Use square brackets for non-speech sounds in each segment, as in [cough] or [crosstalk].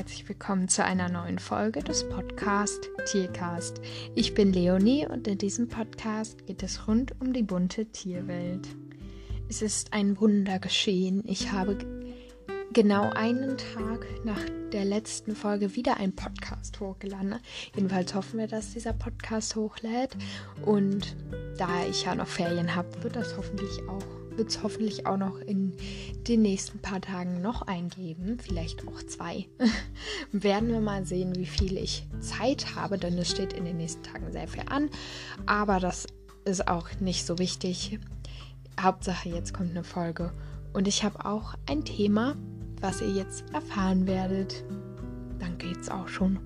herzlich willkommen zu einer neuen Folge des Podcast Tiercast. Ich bin Leonie und in diesem Podcast geht es rund um die bunte Tierwelt. Es ist ein Wunder geschehen. Ich habe genau einen Tag nach der letzten Folge wieder einen Podcast hochgeladen. Jedenfalls hoffen wir, dass dieser Podcast hochlädt. Und da ich ja noch Ferien habe, wird das hoffentlich auch wird es hoffentlich auch noch in den nächsten paar Tagen noch eingeben. Vielleicht auch zwei. [laughs] Werden wir mal sehen, wie viel ich Zeit habe, denn es steht in den nächsten Tagen sehr viel an. Aber das ist auch nicht so wichtig. Hauptsache, jetzt kommt eine Folge. Und ich habe auch ein Thema, was ihr jetzt erfahren werdet. Dann geht's auch schon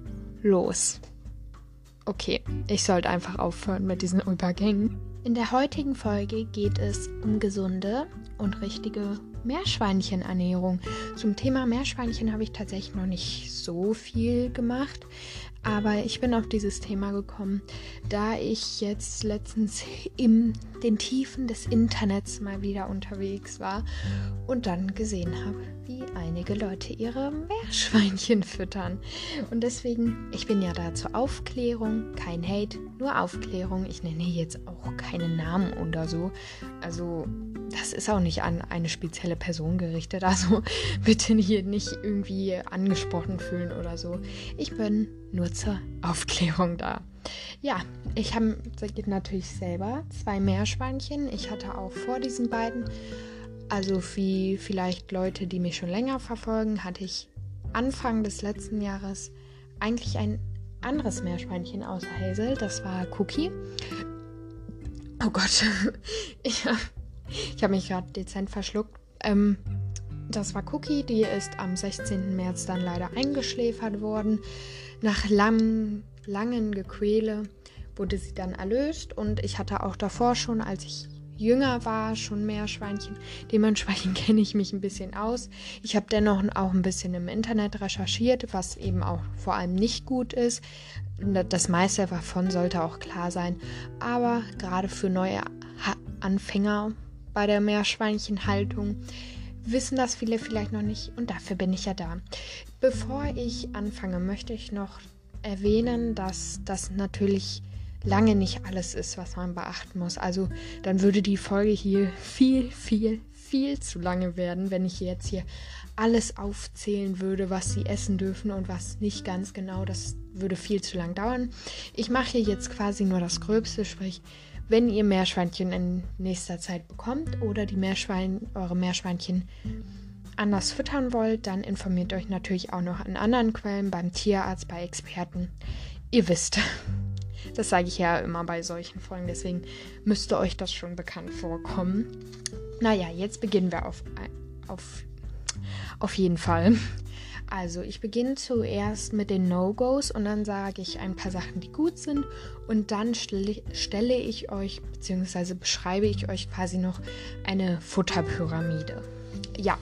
los. Okay, ich sollte einfach aufhören mit diesen Übergängen. In der heutigen Folge geht es um gesunde und richtige Meerschweinchenernährung. Zum Thema Meerschweinchen habe ich tatsächlich noch nicht so viel gemacht, aber ich bin auf dieses Thema gekommen, da ich jetzt letztens in den Tiefen des Internets mal wieder unterwegs war und dann gesehen habe, wie einige Leute ihre Meerschweinchen füttern. Und deswegen, ich bin ja da zur Aufklärung, kein Hate, nur Aufklärung. Ich nenne jetzt auch keinen Namen oder so. Also, das ist auch nicht an eine spezielle Person gerichtet. Also, [laughs] bitte hier nicht irgendwie angesprochen fühlen oder so. Ich bin nur zur Aufklärung da. Ja, ich habe natürlich selber zwei Meerschweinchen. Ich hatte auch vor diesen beiden also wie vielleicht Leute, die mich schon länger verfolgen, hatte ich Anfang des letzten Jahres eigentlich ein anderes Meerschweinchen außer Hazel. Das war Cookie. Oh Gott, [laughs] ich habe hab mich gerade dezent verschluckt. Ähm, das war Cookie, die ist am 16. März dann leider eingeschläfert worden. Nach lang, langen Gequäle wurde sie dann erlöst und ich hatte auch davor schon, als ich jünger war, schon Meerschweinchen. Dementsprechend [laughs] kenne ich mich ein bisschen aus. Ich habe dennoch auch ein bisschen im Internet recherchiert, was eben auch vor allem nicht gut ist. Das meiste davon sollte auch klar sein. Aber gerade für neue Anfänger bei der Meerschweinchenhaltung wissen das viele vielleicht noch nicht und dafür bin ich ja da. Bevor ich anfange, möchte ich noch erwähnen, dass das natürlich lange nicht alles ist, was man beachten muss. Also dann würde die Folge hier viel, viel, viel zu lange werden, wenn ich jetzt hier alles aufzählen würde, was sie essen dürfen und was nicht ganz genau. Das würde viel zu lang dauern. Ich mache hier jetzt quasi nur das Gröbste, sprich, wenn ihr Meerschweinchen in nächster Zeit bekommt oder die Meerschwein, eure Meerschweinchen anders füttern wollt, dann informiert euch natürlich auch noch an anderen Quellen, beim Tierarzt, bei Experten. Ihr wisst. Das sage ich ja immer bei solchen Folgen, deswegen müsste euch das schon bekannt vorkommen. Naja, jetzt beginnen wir auf, auf, auf jeden Fall. Also, ich beginne zuerst mit den No-Gos und dann sage ich ein paar Sachen, die gut sind. Und dann stelle, ich euch, beziehungsweise beschreibe ich euch quasi noch eine Futterpyramide. Ja,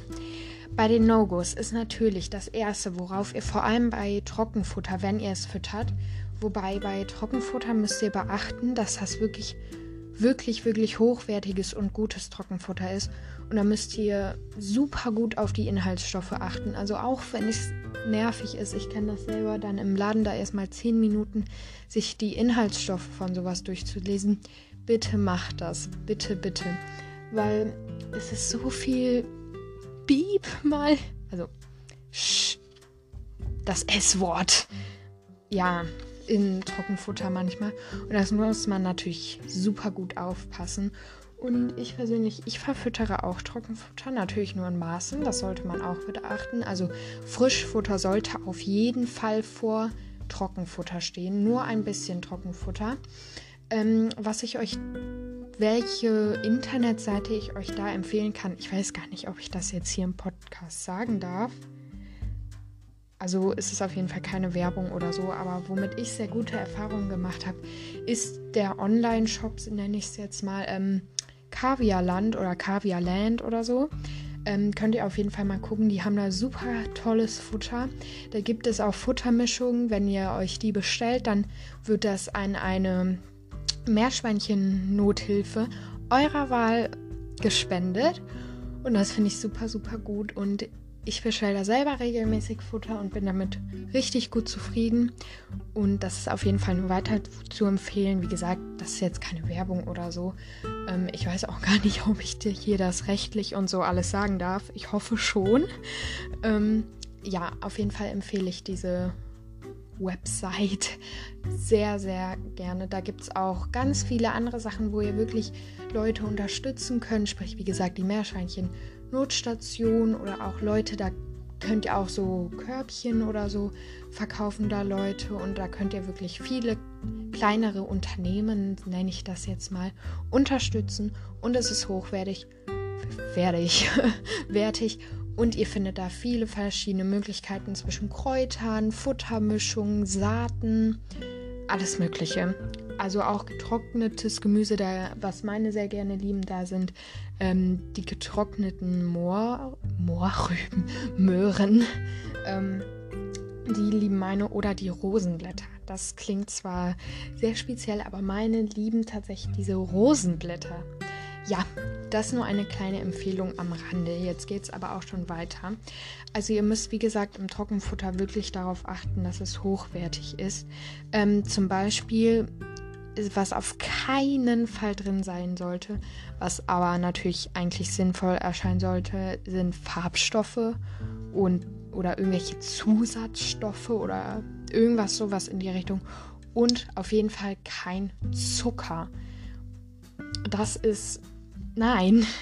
bei den No-Gos ist natürlich das erste, worauf ihr vor allem bei Trockenfutter, wenn ihr es füttert, Wobei bei Trockenfutter müsst ihr beachten, dass das wirklich, wirklich, wirklich hochwertiges und gutes Trockenfutter ist. Und da müsst ihr super gut auf die Inhaltsstoffe achten. Also auch wenn es nervig ist, ich kenne das selber, dann im Laden da erstmal 10 Minuten sich die Inhaltsstoffe von sowas durchzulesen. Bitte macht das. Bitte, bitte. Weil es ist so viel Bieb mal. Also, sch, das S-Wort. Ja, in Trockenfutter manchmal. Und das muss man natürlich super gut aufpassen. Und ich persönlich, ich verfüttere auch Trockenfutter, natürlich nur in Maßen, das sollte man auch beachten. Also Frischfutter sollte auf jeden Fall vor Trockenfutter stehen, nur ein bisschen Trockenfutter. Ähm, was ich euch, welche Internetseite ich euch da empfehlen kann, ich weiß gar nicht, ob ich das jetzt hier im Podcast sagen darf. Also ist es auf jeden Fall keine Werbung oder so, aber womit ich sehr gute Erfahrungen gemacht habe, ist der Online-Shop, nenne ich es jetzt mal, ähm, Kaviarland oder Kaviarland oder so. Ähm, könnt ihr auf jeden Fall mal gucken. Die haben da super tolles Futter. Da gibt es auch Futtermischungen. Wenn ihr euch die bestellt, dann wird das an eine Meerschweinchen-Nothilfe eurer Wahl gespendet. Und das finde ich super, super gut. Und ich bestelle da selber regelmäßig Futter und bin damit richtig gut zufrieden. Und das ist auf jeden Fall nur weiter zu empfehlen. Wie gesagt, das ist jetzt keine Werbung oder so. Ähm, ich weiß auch gar nicht, ob ich dir hier das rechtlich und so alles sagen darf. Ich hoffe schon. Ähm, ja, auf jeden Fall empfehle ich diese Website [laughs] sehr, sehr gerne. Da gibt es auch ganz viele andere Sachen, wo ihr wirklich Leute unterstützen könnt. Sprich, wie gesagt, die Meerschweinchen Notstation oder auch Leute, da könnt ihr auch so Körbchen oder so verkaufen da Leute und da könnt ihr wirklich viele kleinere Unternehmen, nenne ich das jetzt mal, unterstützen und es ist hochwertig, wertig, [laughs] wertig und ihr findet da viele verschiedene Möglichkeiten zwischen Kräutern, Futtermischungen, Saaten, alles Mögliche. Also auch getrocknetes Gemüse, da, was meine sehr gerne lieben, da sind ähm, die getrockneten Moor, Moorrüben, [laughs] Möhren. Ähm, die lieben meine oder die Rosenblätter. Das klingt zwar sehr speziell, aber meine lieben tatsächlich diese Rosenblätter. Ja, das nur eine kleine Empfehlung am Rande. Jetzt geht es aber auch schon weiter. Also ihr müsst, wie gesagt, im Trockenfutter wirklich darauf achten, dass es hochwertig ist. Ähm, zum Beispiel, was auf keinen Fall drin sein sollte, was aber natürlich eigentlich sinnvoll erscheinen sollte, sind Farbstoffe und oder irgendwelche Zusatzstoffe oder irgendwas sowas in die Richtung. Und auf jeden Fall kein Zucker. Das ist Nein. [laughs]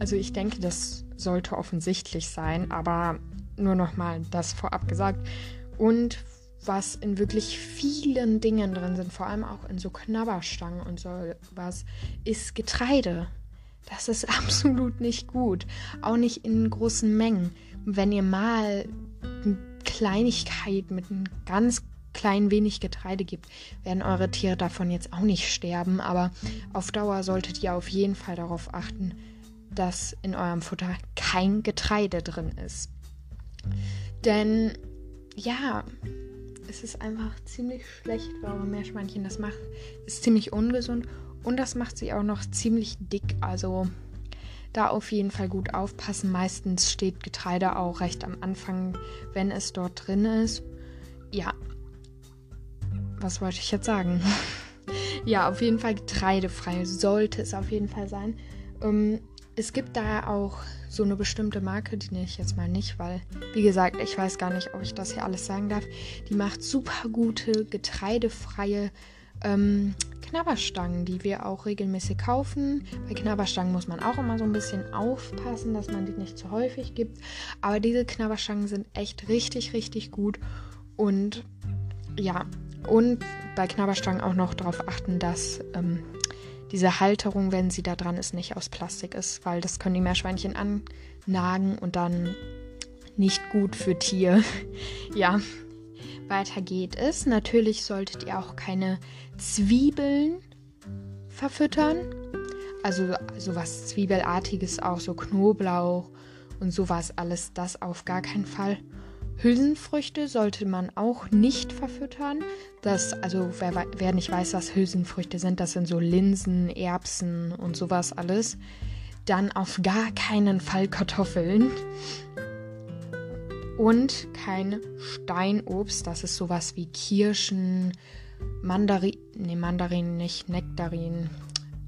Also ich denke, das sollte offensichtlich sein, aber nur nochmal das vorab gesagt. Und was in wirklich vielen Dingen drin sind, vor allem auch in so Knabberstangen und so was, ist Getreide. Das ist [laughs] absolut nicht gut. Auch nicht in großen Mengen. Wenn ihr mal eine Kleinigkeit mit einem ganz klein wenig Getreide gibt, werden eure Tiere davon jetzt auch nicht sterben. Aber auf Dauer solltet ihr auf jeden Fall darauf achten, dass in eurem Futter kein Getreide drin ist. Denn ja, es ist einfach ziemlich schlecht eure Meerschweinchen. Das macht, ist ziemlich ungesund und das macht sie auch noch ziemlich dick. Also da auf jeden Fall gut aufpassen. Meistens steht Getreide auch recht am Anfang, wenn es dort drin ist. Ja, was wollte ich jetzt sagen? [laughs] ja, auf jeden Fall getreidefrei sollte es auf jeden Fall sein. Ähm, es gibt da auch so eine bestimmte Marke, die nenne ich jetzt mal nicht, weil, wie gesagt, ich weiß gar nicht, ob ich das hier alles sagen darf. Die macht super gute, getreidefreie ähm, Knabberstangen, die wir auch regelmäßig kaufen. Bei Knabberstangen muss man auch immer so ein bisschen aufpassen, dass man die nicht zu häufig gibt. Aber diese Knabberstangen sind echt richtig, richtig gut. Und ja, und bei Knabberstangen auch noch darauf achten, dass ähm, diese Halterung, wenn sie da dran ist, nicht aus Plastik ist, weil das können die Meerschweinchen annagen und dann nicht gut für Tier. [laughs] ja, weiter geht es. Natürlich solltet ihr auch keine Zwiebeln verfüttern. Also sowas Zwiebelartiges, auch so Knoblauch und sowas alles, das auf gar keinen Fall. Hülsenfrüchte sollte man auch nicht verfüttern. Das, also wer, wer nicht weiß, was Hülsenfrüchte sind, das sind so Linsen, Erbsen und sowas alles. Dann auf gar keinen Fall Kartoffeln. Und kein Steinobst, das ist sowas wie Kirschen, Mandarin, ne Mandarinen nicht, Nektarinen,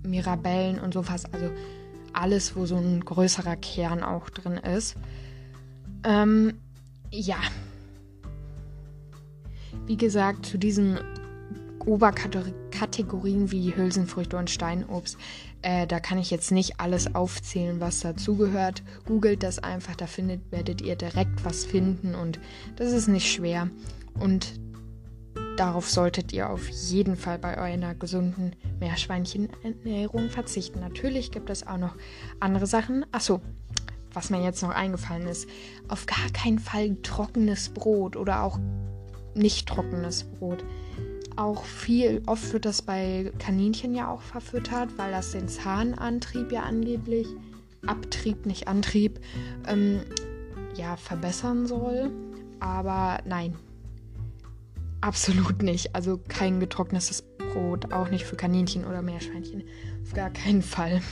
Mirabellen und sowas. Also alles, wo so ein größerer Kern auch drin ist. Ähm, ja. Wie gesagt, zu diesen Oberkategorien wie Hülsenfrüchte und Steinobst, äh, da kann ich jetzt nicht alles aufzählen, was dazugehört. Googelt das einfach, da findet, werdet ihr direkt was finden und das ist nicht schwer. Und darauf solltet ihr auf jeden Fall bei eurer gesunden Meerschweinchenernährung verzichten. Natürlich gibt es auch noch andere Sachen. Achso, was mir jetzt noch eingefallen ist, auf gar keinen Fall trockenes Brot oder auch nicht trockenes Brot. Auch viel, oft wird das bei Kaninchen ja auch verfüttert, weil das den Zahnantrieb ja angeblich, Abtrieb, nicht Antrieb, ähm, ja, verbessern soll. Aber nein, absolut nicht. Also kein getrocknetes Brot, auch nicht für Kaninchen oder Meerschweinchen. Auf gar keinen Fall.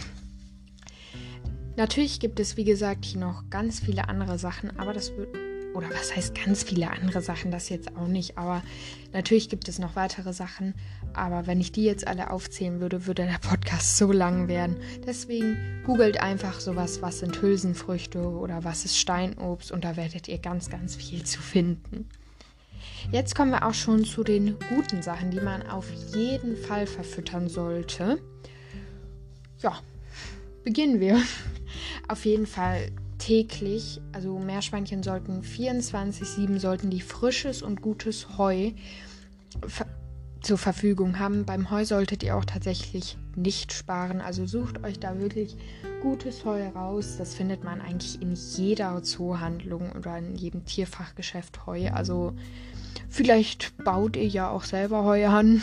Natürlich gibt es, wie gesagt, hier noch ganz viele andere Sachen, aber das wird. Oder was heißt ganz viele andere Sachen? Das jetzt auch nicht. Aber natürlich gibt es noch weitere Sachen. Aber wenn ich die jetzt alle aufzählen würde, würde der Podcast so lang werden. Deswegen googelt einfach sowas, was sind Hülsenfrüchte oder was ist Steinobst und da werdet ihr ganz, ganz viel zu finden. Jetzt kommen wir auch schon zu den guten Sachen, die man auf jeden Fall verfüttern sollte. Ja, beginnen wir. Auf jeden Fall täglich, also Meerschweinchen sollten 24-7 sollten die frisches und gutes Heu zur Verfügung haben. Beim Heu solltet ihr auch tatsächlich nicht sparen. Also sucht euch da wirklich gutes Heu raus. Das findet man eigentlich in jeder Zoohandlung oder in jedem Tierfachgeschäft Heu. Also vielleicht baut ihr ja auch selber Heu an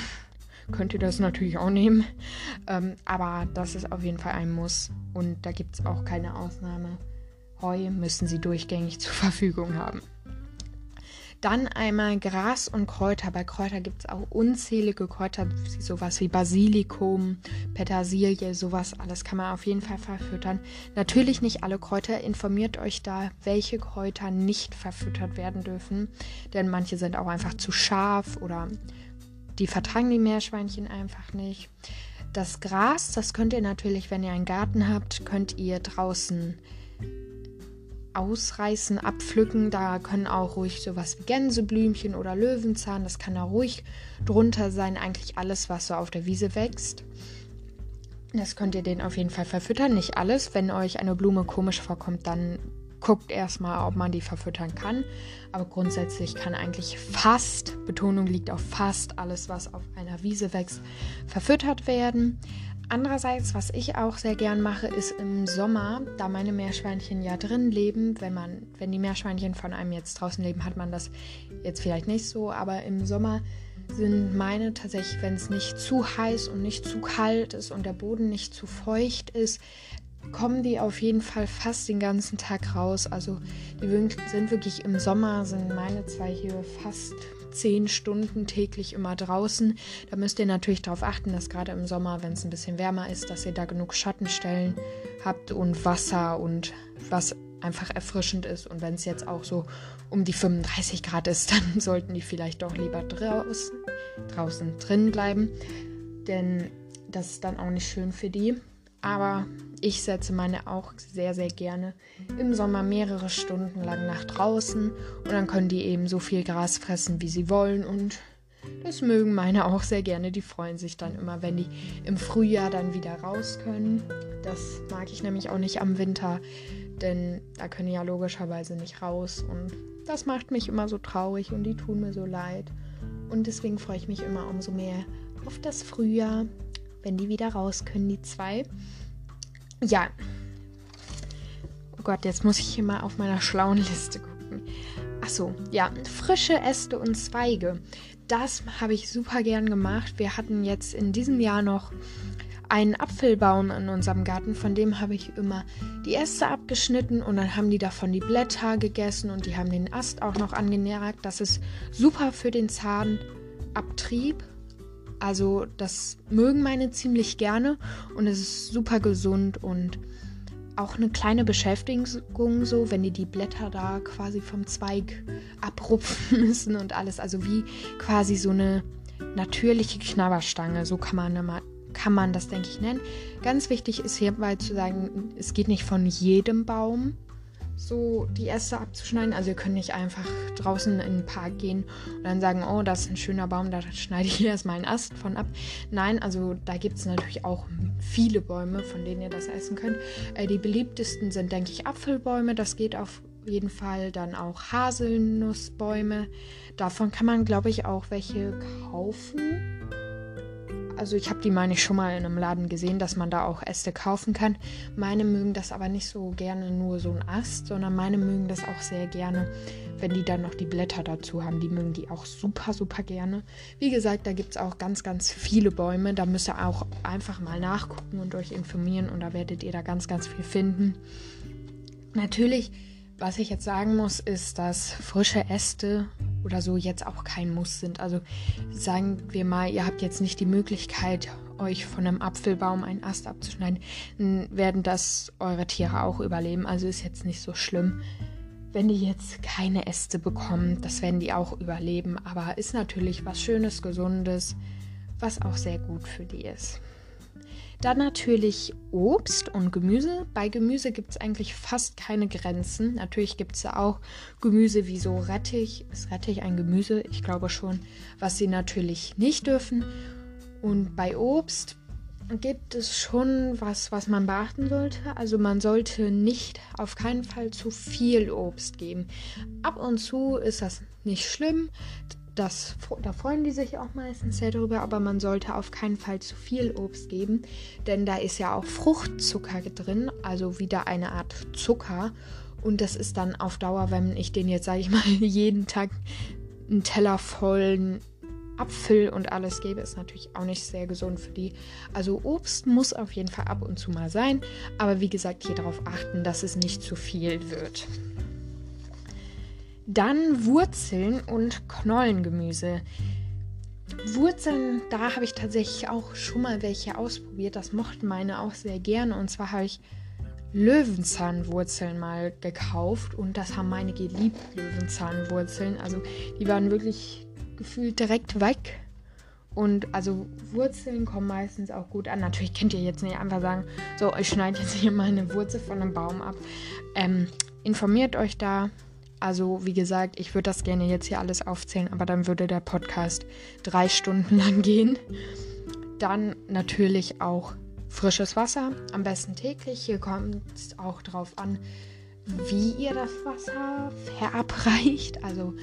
könnt ihr das natürlich auch nehmen. Ähm, aber das ist auf jeden Fall ein Muss. Und da gibt es auch keine Ausnahme. Heu müssen sie durchgängig zur Verfügung haben. Dann einmal Gras und Kräuter. Bei Kräuter gibt es auch unzählige Kräuter, sowas wie Basilikum, Petersilie, sowas alles kann man auf jeden Fall verfüttern. Natürlich nicht alle Kräuter. Informiert euch da, welche Kräuter nicht verfüttert werden dürfen. Denn manche sind auch einfach zu scharf oder die vertragen die Meerschweinchen einfach nicht. Das Gras, das könnt ihr natürlich, wenn ihr einen Garten habt, könnt ihr draußen ausreißen, abpflücken. Da können auch ruhig sowas wie Gänseblümchen oder Löwenzahn, das kann da ruhig drunter sein. Eigentlich alles, was so auf der Wiese wächst. Das könnt ihr den auf jeden Fall verfüttern. Nicht alles. Wenn euch eine Blume komisch vorkommt, dann guckt erstmal, ob man die verfüttern kann. Aber grundsätzlich kann eigentlich fast, Betonung liegt auf fast alles, was auf einer Wiese wächst, verfüttert werden. Andererseits, was ich auch sehr gern mache, ist im Sommer, da meine Meerschweinchen ja drin leben, wenn man, wenn die Meerschweinchen von einem jetzt draußen leben, hat man das jetzt vielleicht nicht so, aber im Sommer sind meine tatsächlich, wenn es nicht zu heiß und nicht zu kalt ist und der Boden nicht zu feucht ist, kommen die auf jeden Fall fast den ganzen Tag raus. Also die sind wirklich im Sommer, sind meine zwei hier fast zehn Stunden täglich immer draußen. Da müsst ihr natürlich darauf achten, dass gerade im Sommer, wenn es ein bisschen wärmer ist, dass ihr da genug Schattenstellen habt und Wasser und was einfach erfrischend ist. Und wenn es jetzt auch so um die 35 Grad ist, [laughs] dann sollten die vielleicht doch lieber draußen, draußen drin bleiben. Denn das ist dann auch nicht schön für die. Aber ich setze meine auch sehr, sehr gerne im Sommer mehrere Stunden lang nach draußen und dann können die eben so viel Gras fressen, wie sie wollen und das mögen meine auch sehr gerne. Die freuen sich dann immer, wenn die im Frühjahr dann wieder raus können. Das mag ich nämlich auch nicht am Winter, denn da können die ja logischerweise nicht raus und das macht mich immer so traurig und die tun mir so leid. Und deswegen freue ich mich immer umso mehr auf das Frühjahr, wenn die wieder raus können, die zwei. Ja. Oh Gott, jetzt muss ich hier mal auf meiner schlauen Liste gucken. Achso, ja, frische Äste und Zweige. Das habe ich super gern gemacht. Wir hatten jetzt in diesem Jahr noch einen Apfelbaum in unserem Garten, von dem habe ich immer die Äste abgeschnitten und dann haben die davon die Blätter gegessen und die haben den Ast auch noch angenährt. Das ist super für den Zahnabtrieb also das mögen meine ziemlich gerne und es ist super gesund und auch eine kleine Beschäftigung so, wenn die die Blätter da quasi vom Zweig abrupfen [laughs] müssen und alles. Also wie quasi so eine natürliche Knabberstange, so kann man, kann man das, denke ich, nennen. Ganz wichtig ist hierbei zu sagen, es geht nicht von jedem Baum so die Äste abzuschneiden. Also ihr könnt nicht einfach draußen in den Park gehen und dann sagen, oh, das ist ein schöner Baum, da schneide ich [laughs] erstmal einen Ast von ab. Nein, also da gibt es natürlich auch viele Bäume, von denen ihr das essen könnt. Äh, die beliebtesten sind, denke ich, Apfelbäume. Das geht auf jeden Fall. Dann auch Haselnussbäume. Davon kann man, glaube ich, auch welche kaufen also ich habe die, meine ich, schon mal in einem Laden gesehen, dass man da auch Äste kaufen kann. Meine mögen das aber nicht so gerne nur so ein Ast, sondern meine mögen das auch sehr gerne, wenn die dann noch die Blätter dazu haben. Die mögen die auch super, super gerne. Wie gesagt, da gibt es auch ganz, ganz viele Bäume. Da müsst ihr auch einfach mal nachgucken und euch informieren und da werdet ihr da ganz, ganz viel finden. Natürlich was ich jetzt sagen muss, ist, dass frische Äste oder so jetzt auch kein Muss sind. Also sagen wir mal, ihr habt jetzt nicht die Möglichkeit, euch von einem Apfelbaum einen Ast abzuschneiden, werden das eure Tiere auch überleben. Also ist jetzt nicht so schlimm. Wenn die jetzt keine Äste bekommen, das werden die auch überleben. Aber ist natürlich was Schönes, Gesundes, was auch sehr gut für die ist. Dann natürlich Obst und Gemüse. Bei Gemüse gibt es eigentlich fast keine Grenzen. Natürlich gibt es auch Gemüse wie so Rettich. Ist Rettich ein Gemüse? Ich glaube schon. Was sie natürlich nicht dürfen. Und bei Obst gibt es schon was, was man beachten sollte. Also man sollte nicht auf keinen Fall zu viel Obst geben. Ab und zu ist das nicht schlimm das, da freuen die sich auch meistens sehr drüber, aber man sollte auf keinen Fall zu viel Obst geben, denn da ist ja auch Fruchtzucker drin, also wieder eine Art Zucker. Und das ist dann auf Dauer, wenn ich den jetzt, sage ich mal, [laughs] jeden Tag einen Teller vollen Apfel und alles gebe, ist natürlich auch nicht sehr gesund für die. Also Obst muss auf jeden Fall ab und zu mal sein, aber wie gesagt, hier darauf achten, dass es nicht zu viel wird. Dann Wurzeln und Knollengemüse. Wurzeln, da habe ich tatsächlich auch schon mal welche ausprobiert. Das mochten meine auch sehr gerne. Und zwar habe ich Löwenzahnwurzeln mal gekauft und das haben meine geliebt, Löwenzahnwurzeln. Also die waren wirklich gefühlt direkt weg. Und also Wurzeln kommen meistens auch gut an. Natürlich könnt ihr jetzt nicht einfach sagen, so, ich schneide jetzt hier mal eine Wurzel von einem Baum ab. Ähm, informiert euch da, also, wie gesagt, ich würde das gerne jetzt hier alles aufzählen, aber dann würde der Podcast drei Stunden [laughs] lang gehen. Dann natürlich auch frisches Wasser, am besten täglich. Hier kommt es auch drauf an, wie ihr das Wasser verabreicht. Also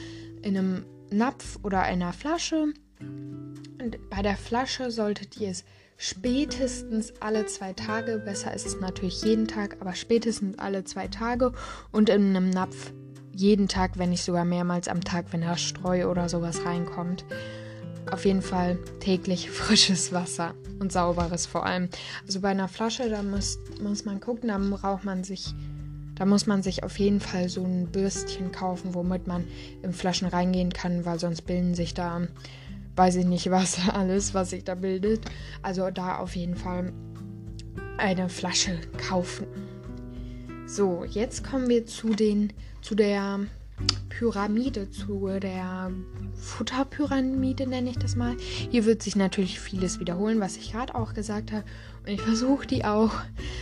in einem Napf oder einer Flasche. Und bei der Flasche solltet ihr es spätestens alle zwei Tage, besser ist es natürlich jeden Tag, aber spätestens alle zwei Tage und in einem Napf jeden Tag, wenn nicht sogar mehrmals am Tag, wenn da Streu oder sowas reinkommt. Auf jeden Fall täglich [laughs] frisches Wasser und sauberes vor allem. Also bei einer Flasche, da muss, muss man gucken, da braucht man sich, da muss man sich auf jeden Fall so ein Bürstchen kaufen, womit man in Flaschen reingehen kann, weil sonst bilden sich da, weiß ich nicht was, [laughs] alles, was sich da bildet. Also da auf jeden Fall eine Flasche kaufen. So, jetzt kommen wir zu den zu der Pyramide, zu der Futterpyramide nenne ich das mal. Hier wird sich natürlich vieles wiederholen, was ich gerade auch gesagt habe. Und ich versuche die auch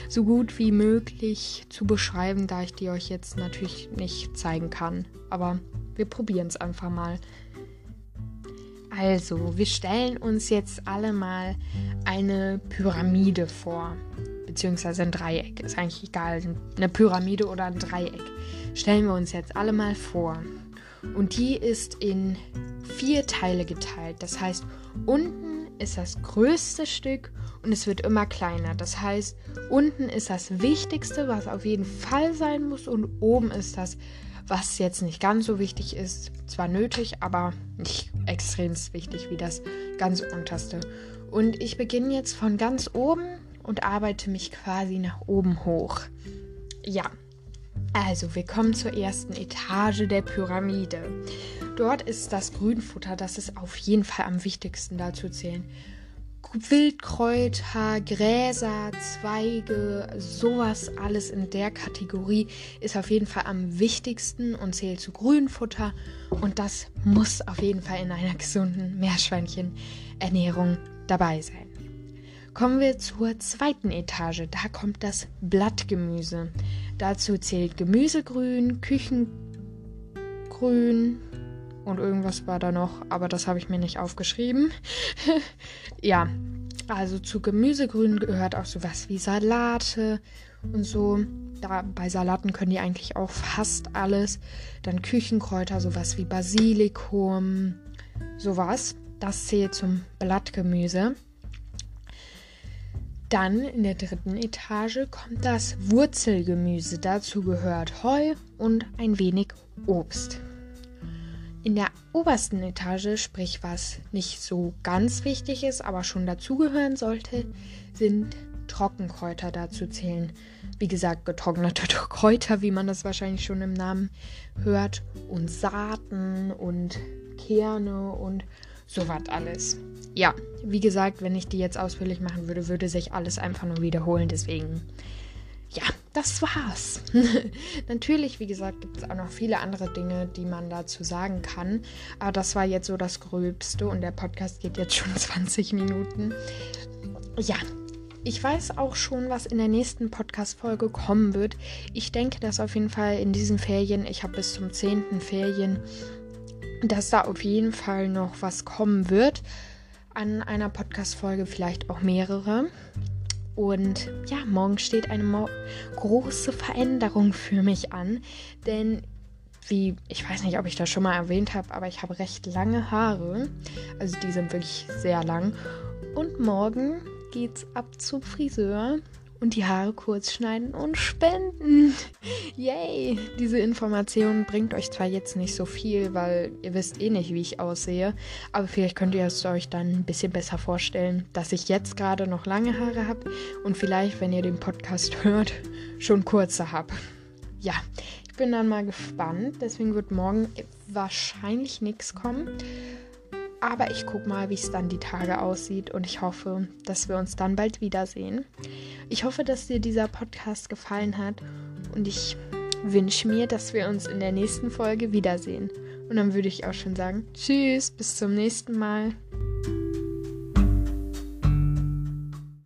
so gut wie möglich zu beschreiben, da ich die euch jetzt natürlich nicht zeigen kann. Aber wir probieren es einfach mal. Also, wir stellen uns jetzt alle mal eine Pyramide vor. Beziehungsweise ein Dreieck. Ist eigentlich egal. Eine Pyramide oder ein Dreieck stellen wir uns jetzt alle mal vor. Und die ist in vier Teile geteilt. Das heißt, unten ist das größte Stück und es wird immer kleiner. Das heißt, unten ist das Wichtigste, was auf jeden Fall sein muss und oben ist das, was jetzt nicht ganz so wichtig ist. Zwar nötig, aber nicht extrem wichtig wie das ganz unterste. Und ich beginne jetzt von ganz oben und arbeite mich quasi nach oben hoch. Ja, also, wir kommen zur ersten Etage der Pyramide. Dort ist das Grünfutter, das ist auf jeden Fall am wichtigsten dazu zählen. Wildkräuter, Gräser, Zweige, sowas alles in der Kategorie ist auf jeden Fall am wichtigsten und zählt zu Grünfutter. Und das muss auf jeden Fall in einer gesunden Meerschweinchenernährung dabei sein. Kommen wir zur zweiten Etage. Da kommt das Blattgemüse. Dazu zählt Gemüsegrün, Küchengrün und irgendwas war da noch, aber das habe ich mir nicht aufgeschrieben. [laughs] ja, also zu Gemüsegrün gehört auch sowas wie Salate und so. Da, bei Salaten können die eigentlich auch fast alles. Dann Küchenkräuter, sowas wie Basilikum, sowas. Das zählt zum Blattgemüse. Dann in der dritten Etage kommt das Wurzelgemüse. Dazu gehört Heu und ein wenig Obst. In der obersten Etage, sprich was nicht so ganz wichtig ist, aber schon dazugehören sollte, sind Trockenkräuter dazu zählen. Wie gesagt, getrocknete [laughs] Kräuter, wie man das wahrscheinlich schon im Namen hört, und Saaten und Kerne und sowas alles. ja, wie gesagt, wenn ich die jetzt ausführlich machen würde, würde sich alles einfach nur wiederholen. Deswegen, ja, das war's. [laughs] Natürlich, wie gesagt, gibt es auch noch viele andere Dinge, die man dazu sagen kann. Aber das war jetzt so das Gröbste und der Podcast geht jetzt schon [laughs] 20 Minuten. Ja, ich weiß auch schon, was in der nächsten Podcast-Folge kommen wird. Ich denke, dass auf jeden Fall in diesen Ferien, ich habe bis zum 10. Ferien, dass da auf jeden Fall noch was kommen wird. An einer Podcast-Folge vielleicht auch mehrere. Und ja, morgen steht eine mo große Veränderung für mich an. Denn wie, ich weiß nicht, ob ich das schon mal erwähnt habe, aber ich habe recht lange Haare. Also die sind wirklich sehr lang. Und morgen geht's ab zum Friseur und die Haare kurz schneiden und spenden. Yay! Diese Information bringt euch zwar jetzt nicht so viel, weil ihr wisst eh nicht, wie ich aussehe, aber vielleicht könnt ihr es euch dann ein bisschen besser vorstellen, dass ich jetzt gerade noch lange Haare habe und vielleicht, wenn ihr den Podcast [laughs] hört, schon kurze habe. Ja, ich bin dann mal gespannt, deswegen wird morgen wahrscheinlich nichts kommen. Aber ich gucke mal, wie es dann die Tage aussieht und ich hoffe, dass wir uns dann bald wiedersehen. Ich hoffe, dass dir dieser Podcast gefallen hat und ich wünsche mir, dass wir uns in der nächsten Folge wiedersehen. Und dann würde ich auch schon sagen, tschüss, bis zum nächsten Mal.